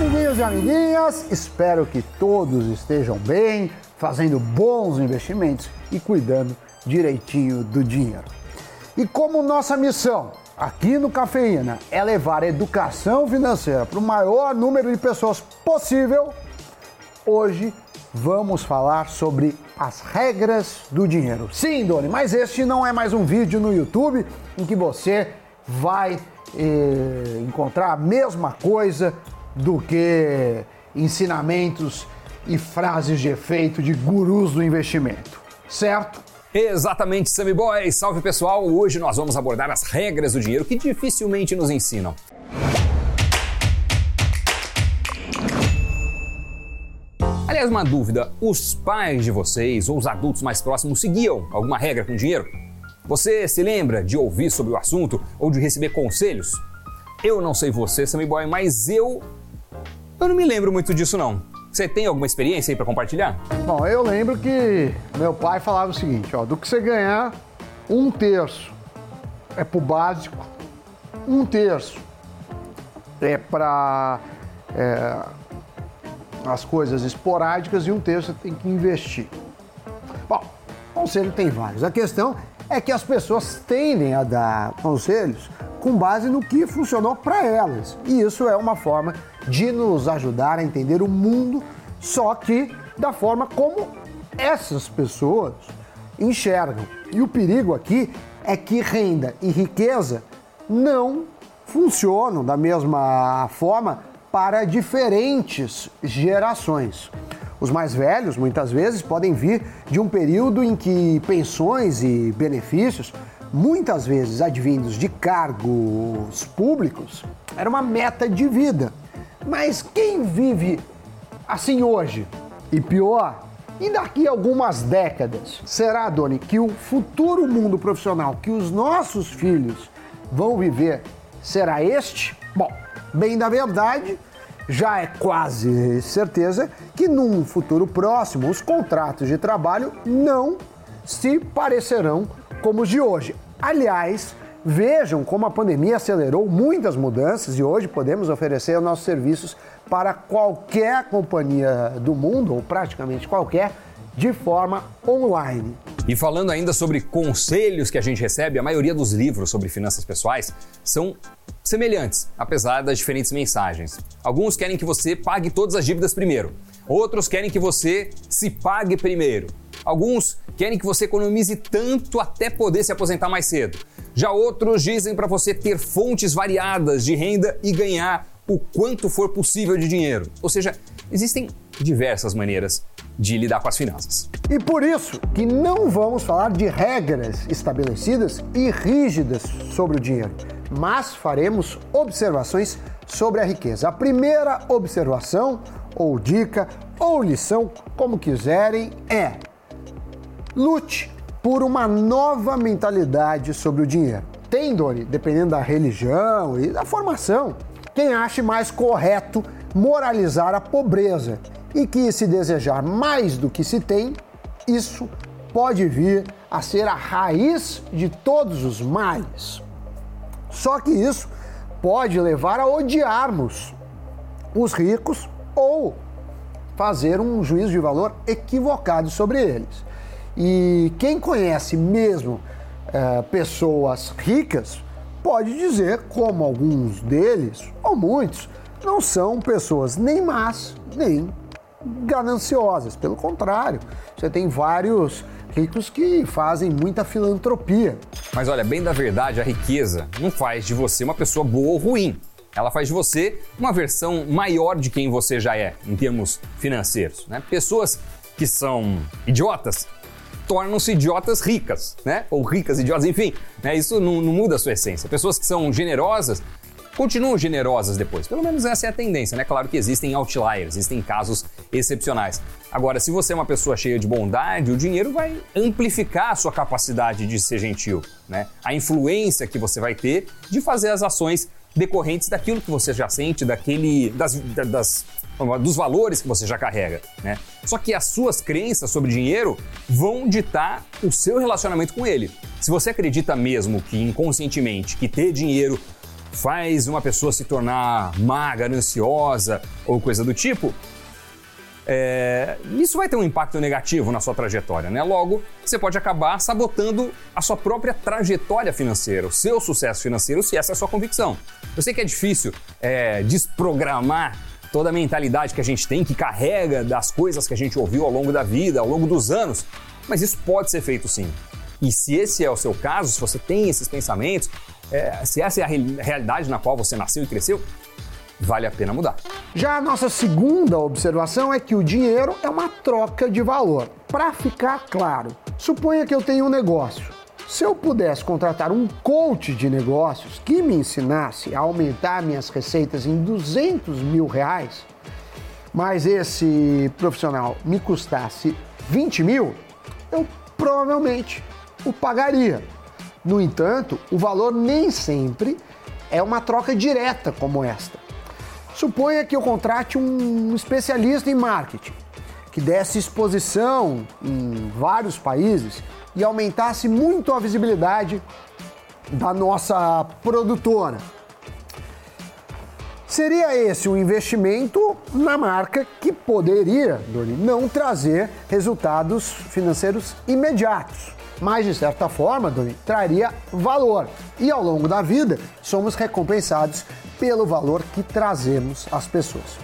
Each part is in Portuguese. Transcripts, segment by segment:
amiguinhos e amiguinhas, espero que todos estejam bem, fazendo bons investimentos e cuidando direitinho do dinheiro. E como nossa missão aqui no Cafeína é levar educação financeira para o maior número de pessoas possível, hoje vamos falar sobre as regras do dinheiro. Sim, Doni, mas este não é mais um vídeo no YouTube em que você vai eh, encontrar a mesma coisa do que ensinamentos e frases de efeito de gurus do investimento, certo? Exatamente, Sammy Boy! Salve pessoal! Hoje nós vamos abordar as regras do dinheiro que dificilmente nos ensinam. Aliás, uma dúvida: os pais de vocês ou os adultos mais próximos seguiam alguma regra com dinheiro? Você se lembra de ouvir sobre o assunto ou de receber conselhos? Eu não sei você, Sammy Boy, mas eu eu não me lembro muito disso, não. Você tem alguma experiência aí para compartilhar? Bom, eu lembro que meu pai falava o seguinte, ó, do que você ganhar, um terço é pro básico, um terço é para é, as coisas esporádicas e um terço você tem que investir. Bom, conselho tem vários. A questão é que as pessoas tendem a dar conselhos com base no que funcionou para elas. E isso é uma forma de nos ajudar a entender o mundo, só que da forma como essas pessoas enxergam. E o perigo aqui é que renda e riqueza não funcionam da mesma forma para diferentes gerações. Os mais velhos, muitas vezes, podem vir de um período em que pensões e benefícios muitas vezes advindos de cargos públicos, era uma meta de vida. Mas quem vive assim hoje? E pior, e daqui a algumas décadas? Será, Doni, que o futuro mundo profissional que os nossos filhos vão viver será este? Bom, bem da verdade, já é quase certeza que num futuro próximo os contratos de trabalho não se parecerão como os de hoje. Aliás, vejam como a pandemia acelerou muitas mudanças e hoje podemos oferecer nossos serviços para qualquer companhia do mundo, ou praticamente qualquer, de forma online. E falando ainda sobre conselhos que a gente recebe, a maioria dos livros sobre finanças pessoais são semelhantes, apesar das diferentes mensagens. Alguns querem que você pague todas as dívidas primeiro, outros querem que você se pague primeiro. Alguns querem que você economize tanto até poder se aposentar mais cedo. Já outros dizem para você ter fontes variadas de renda e ganhar o quanto for possível de dinheiro. Ou seja, existem diversas maneiras de lidar com as finanças. E por isso que não vamos falar de regras estabelecidas e rígidas sobre o dinheiro, mas faremos observações sobre a riqueza. A primeira observação, ou dica, ou lição, como quiserem, é Lute por uma nova mentalidade sobre o dinheiro. Tem, Doni, dependendo da religião e da formação, quem ache mais correto moralizar a pobreza e que, se desejar mais do que se tem, isso pode vir a ser a raiz de todos os males. Só que isso pode levar a odiarmos os ricos ou fazer um juízo de valor equivocado sobre eles. E quem conhece mesmo é, pessoas ricas pode dizer como alguns deles, ou muitos, não são pessoas nem más, nem gananciosas. Pelo contrário, você tem vários ricos que fazem muita filantropia. Mas olha, bem da verdade, a riqueza não faz de você uma pessoa boa ou ruim. Ela faz de você uma versão maior de quem você já é, em termos financeiros. Né? Pessoas que são idiotas tornam-se idiotas ricas, né? Ou ricas idiotas, enfim, né? isso não, não muda a sua essência. Pessoas que são generosas continuam generosas depois. Pelo menos essa é a tendência, né? Claro que existem outliers, existem casos excepcionais. Agora, se você é uma pessoa cheia de bondade, o dinheiro vai amplificar a sua capacidade de ser gentil, né? A influência que você vai ter de fazer as ações decorrentes daquilo que você já sente, daquele das, das dos valores que você já carrega, né? Só que as suas crenças sobre dinheiro vão ditar o seu relacionamento com ele. Se você acredita mesmo que inconscientemente que ter dinheiro faz uma pessoa se tornar má, gananciosa ou coisa do tipo, é, isso vai ter um impacto negativo na sua trajetória, né? Logo, você pode acabar sabotando a sua própria trajetória financeira, o seu sucesso financeiro, se essa é a sua convicção. Eu sei que é difícil é, desprogramar toda a mentalidade que a gente tem, que carrega das coisas que a gente ouviu ao longo da vida, ao longo dos anos, mas isso pode ser feito sim. E se esse é o seu caso, se você tem esses pensamentos, é, se essa é a realidade na qual você nasceu e cresceu, vale a pena mudar. Já a nossa segunda observação é que o dinheiro é uma troca de valor. Para ficar claro, suponha que eu tenho um negócio. Se eu pudesse contratar um coach de negócios que me ensinasse a aumentar minhas receitas em 200 mil reais, mas esse profissional me custasse 20 mil, eu provavelmente o pagaria. No entanto, o valor nem sempre é uma troca direta como esta. Suponha que eu contrate um especialista em marketing que desse exposição em vários países e aumentasse muito a visibilidade da nossa produtora. Seria esse um investimento na marca que poderia, não trazer resultados financeiros imediatos mas de certa forma, Doni, traria valor. E ao longo da vida, somos recompensados pelo valor que trazemos às pessoas.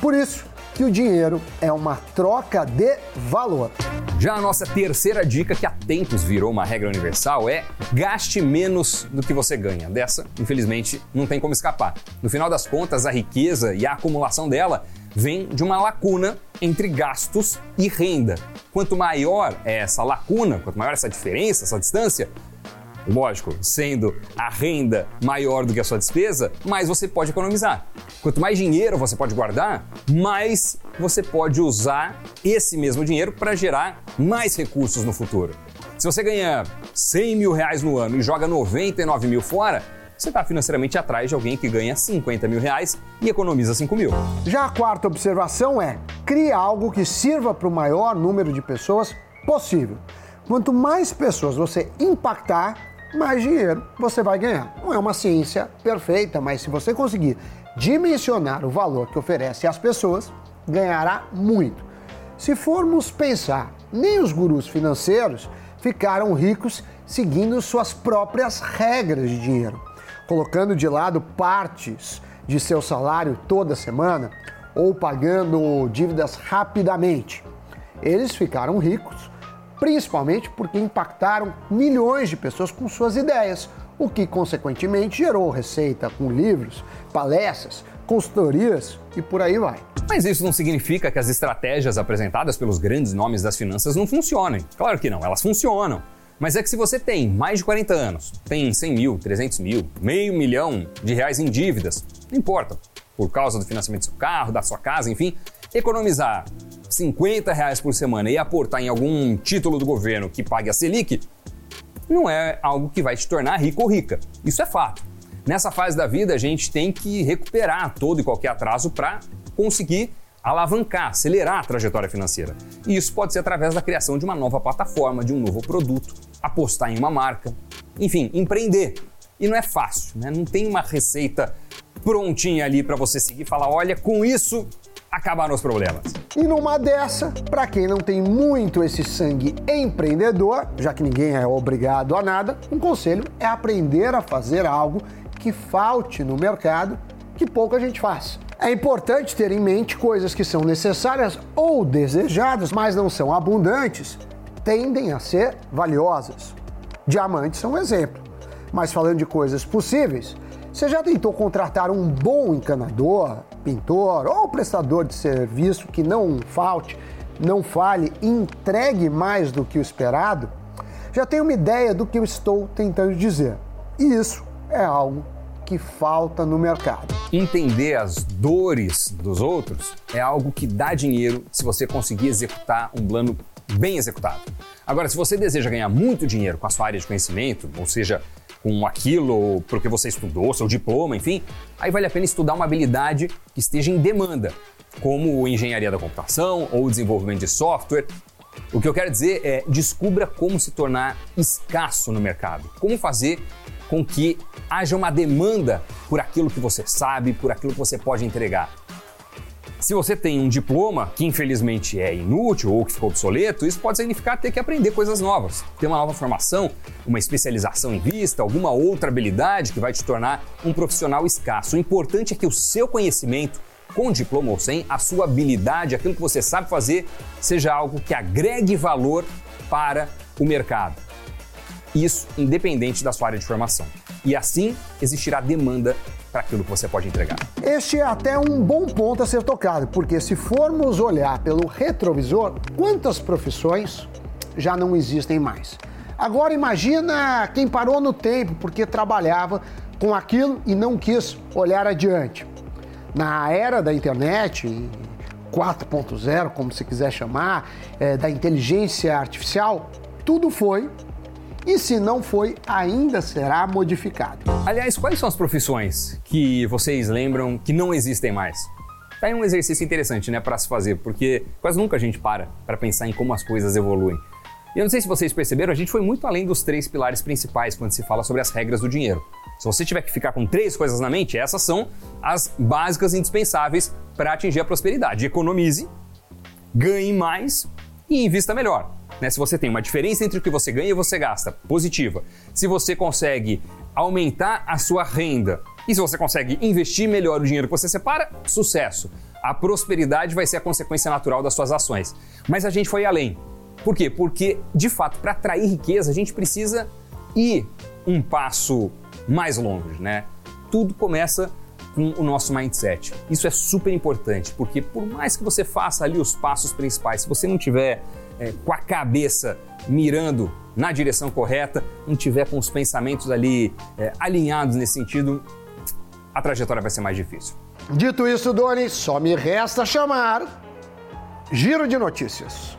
Por isso que o dinheiro é uma troca de valor. Já a nossa terceira dica, que há tempos virou uma regra universal, é gaste menos do que você ganha. Dessa, infelizmente, não tem como escapar. No final das contas, a riqueza e a acumulação dela vem de uma lacuna entre gastos e renda. Quanto maior é essa lacuna, quanto maior essa diferença, essa distância, lógico, sendo a renda maior do que a sua despesa, mais você pode economizar. Quanto mais dinheiro você pode guardar, mais você pode usar esse mesmo dinheiro para gerar mais recursos no futuro. Se você ganha 100 mil reais no ano e joga 99 mil fora, você está financeiramente atrás de alguém que ganha 50 mil reais e economiza 5 mil. Já a quarta observação é: crie algo que sirva para o maior número de pessoas possível. Quanto mais pessoas você impactar, mais dinheiro você vai ganhar. Não é uma ciência perfeita, mas se você conseguir dimensionar o valor que oferece às pessoas, ganhará muito. Se formos pensar, nem os gurus financeiros ficaram ricos seguindo suas próprias regras de dinheiro colocando de lado partes de seu salário toda semana ou pagando dívidas rapidamente. Eles ficaram ricos, principalmente porque impactaram milhões de pessoas com suas ideias, o que consequentemente gerou receita com livros, palestras, consultorias e por aí vai. Mas isso não significa que as estratégias apresentadas pelos grandes nomes das finanças não funcionem. Claro que não, elas funcionam. Mas é que se você tem mais de 40 anos, tem 100 mil, 300 mil, meio milhão de reais em dívidas, não importa, por causa do financiamento do seu carro, da sua casa, enfim, economizar 50 reais por semana e aportar em algum título do governo que pague a Selic, não é algo que vai te tornar rico ou rica. Isso é fato. Nessa fase da vida, a gente tem que recuperar todo e qualquer atraso para conseguir alavancar, acelerar a trajetória financeira. E isso pode ser através da criação de uma nova plataforma, de um novo produto, apostar em uma marca, enfim, empreender. E não é fácil, né? Não tem uma receita prontinha ali para você seguir e falar: olha, com isso acabaram os problemas. E numa dessa, para quem não tem muito esse sangue empreendedor, já que ninguém é obrigado a nada, um conselho é aprender a fazer algo que falte no mercado que pouca gente faz. É importante ter em mente coisas que são necessárias ou desejadas, mas não são abundantes, tendem a ser valiosas. Diamantes são um exemplo. Mas falando de coisas possíveis, você já tentou contratar um bom encanador, pintor ou prestador de serviço que não falte, não fale e entregue mais do que o esperado? Já tem uma ideia do que eu estou tentando dizer. E isso é algo que falta no mercado. Entender as dores dos outros é algo que dá dinheiro se você conseguir executar um plano bem executado. Agora, se você deseja ganhar muito dinheiro com a sua área de conhecimento, ou seja, com aquilo para o que você estudou, seu diploma, enfim, aí vale a pena estudar uma habilidade que esteja em demanda, como engenharia da computação ou desenvolvimento de software. O que eu quero dizer é descubra como se tornar escasso no mercado, como fazer com que haja uma demanda por aquilo que você sabe, por aquilo que você pode entregar. Se você tem um diploma que infelizmente é inútil ou que ficou obsoleto, isso pode significar ter que aprender coisas novas, ter uma nova formação, uma especialização em vista, alguma outra habilidade que vai te tornar um profissional escasso. O importante é que o seu conhecimento, com diploma ou sem, a sua habilidade, aquilo que você sabe fazer, seja algo que agregue valor para o mercado. Isso independente da sua área de formação. E assim existirá demanda para aquilo que você pode entregar. Este é até um bom ponto a ser tocado, porque se formos olhar pelo retrovisor, quantas profissões já não existem mais? Agora imagina quem parou no tempo porque trabalhava com aquilo e não quis olhar adiante. Na era da internet, 4.0, como se quiser chamar, é, da inteligência artificial, tudo foi e se não foi, ainda será modificado. Aliás, quais são as profissões que vocês lembram que não existem mais? Tá aí um exercício interessante, né, para se fazer, porque quase nunca a gente para para pensar em como as coisas evoluem. E eu não sei se vocês perceberam, a gente foi muito além dos três pilares principais quando se fala sobre as regras do dinheiro. Se você tiver que ficar com três coisas na mente, essas são as básicas indispensáveis para atingir a prosperidade. Economize, ganhe mais e invista melhor. Né? Se você tem uma diferença entre o que você ganha e você gasta, positiva. Se você consegue aumentar a sua renda e se você consegue investir melhor o dinheiro que você separa, sucesso. A prosperidade vai ser a consequência natural das suas ações. Mas a gente foi além. Por quê? Porque, de fato, para atrair riqueza, a gente precisa ir um passo mais longe, né? Tudo começa com o nosso mindset. Isso é super importante, porque por mais que você faça ali os passos principais, se você não tiver é, com a cabeça mirando na direção correta, não tiver com os pensamentos ali é, alinhados nesse sentido, a trajetória vai ser mais difícil. Dito isso, Doni, só me resta chamar Giro de Notícias.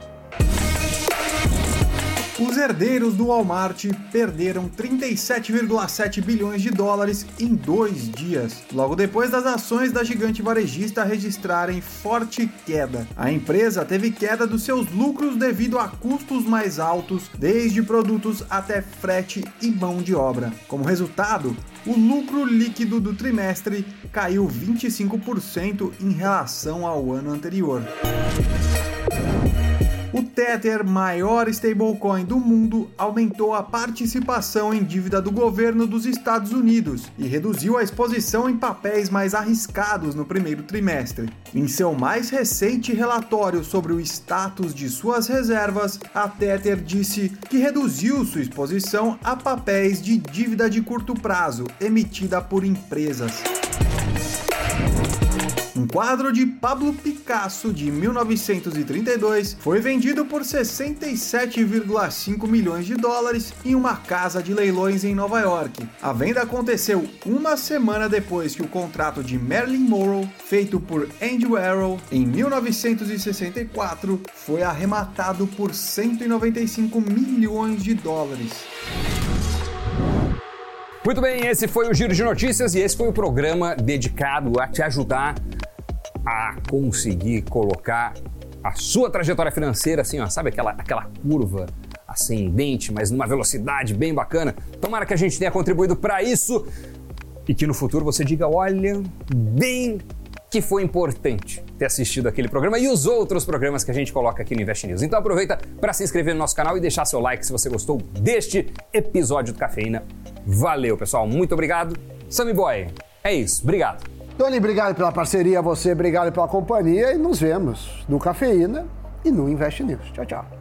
Os herdeiros do Walmart perderam 37,7 bilhões de dólares em dois dias, logo depois das ações da gigante varejista registrarem forte queda. A empresa teve queda dos seus lucros devido a custos mais altos, desde produtos até frete e mão de obra. Como resultado, o lucro líquido do trimestre caiu 25% em relação ao ano anterior. O Tether, maior stablecoin do mundo, aumentou a participação em dívida do governo dos Estados Unidos e reduziu a exposição em papéis mais arriscados no primeiro trimestre. Em seu mais recente relatório sobre o status de suas reservas, a Tether disse que reduziu sua exposição a papéis de dívida de curto prazo emitida por empresas. Um quadro de Pablo Picasso de 1932 foi vendido por 67,5 milhões de dólares em uma casa de leilões em Nova York. A venda aconteceu uma semana depois que o contrato de Marilyn Monroe, feito por Andy Warhol em 1964, foi arrematado por 195 milhões de dólares. Muito bem, esse foi o Giro de Notícias e esse foi o programa dedicado a te ajudar a conseguir colocar a sua trajetória financeira assim, ó, sabe aquela, aquela curva ascendente, mas numa velocidade bem bacana. Tomara que a gente tenha contribuído para isso e que no futuro você diga, olha, bem que foi importante ter assistido aquele programa e os outros programas que a gente coloca aqui no Invest News. Então aproveita para se inscrever no nosso canal e deixar seu like se você gostou deste episódio do Cafeína. Valeu, pessoal. Muito obrigado. Sammy Boy, é isso. Obrigado. Tony, obrigado pela parceria, você, obrigado pela companhia e nos vemos no Cafeína e no Invest News. Tchau, tchau.